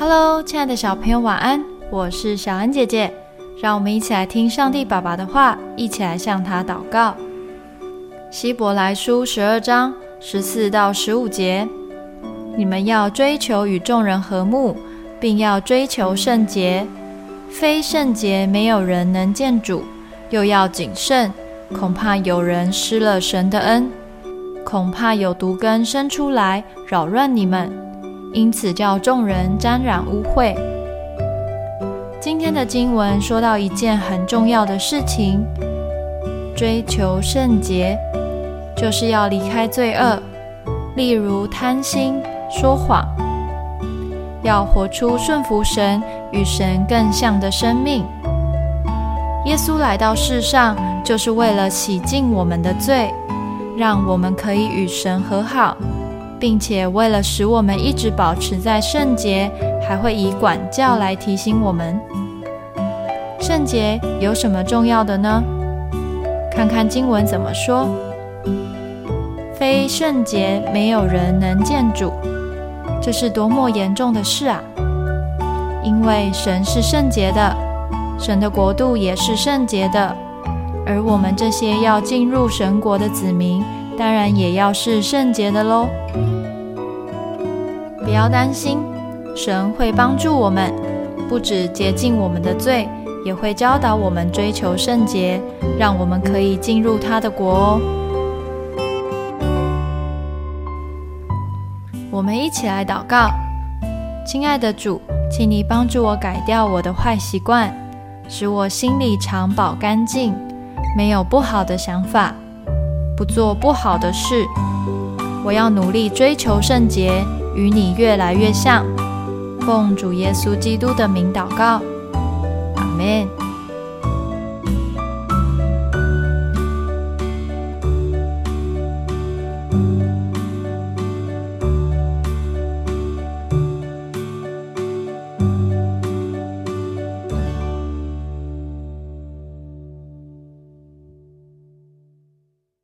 Hello，亲爱的小朋友，晚安！我是小恩姐姐，让我们一起来听上帝爸爸的话，一起来向他祷告。希伯来书十二章十四到十五节：你们要追求与众人和睦，并要追求圣洁。非圣洁，没有人能见主。又要谨慎，恐怕有人失了神的恩，恐怕有毒根生出来扰乱你们。因此叫众人沾染污秽。今天的经文说到一件很重要的事情：追求圣洁，就是要离开罪恶，例如贪心、说谎，要活出顺服神、与神更像的生命。耶稣来到世上，就是为了洗净我们的罪，让我们可以与神和好。并且为了使我们一直保持在圣洁，还会以管教来提醒我们。圣洁有什么重要的呢？看看经文怎么说：“非圣洁，没有人能见主。”这是多么严重的事啊！因为神是圣洁的，神的国度也是圣洁的，而我们这些要进入神国的子民。当然也要是圣洁的喽。不要担心，神会帮助我们，不止洁净我们的罪，也会教导我们追求圣洁，让我们可以进入他的国哦。我们一起来祷告，亲爱的主，请你帮助我改掉我的坏习惯，使我心里常保干净，没有不好的想法。不做不好的事，我要努力追求圣洁，与你越来越像。奉主耶稣基督的名祷告，阿门。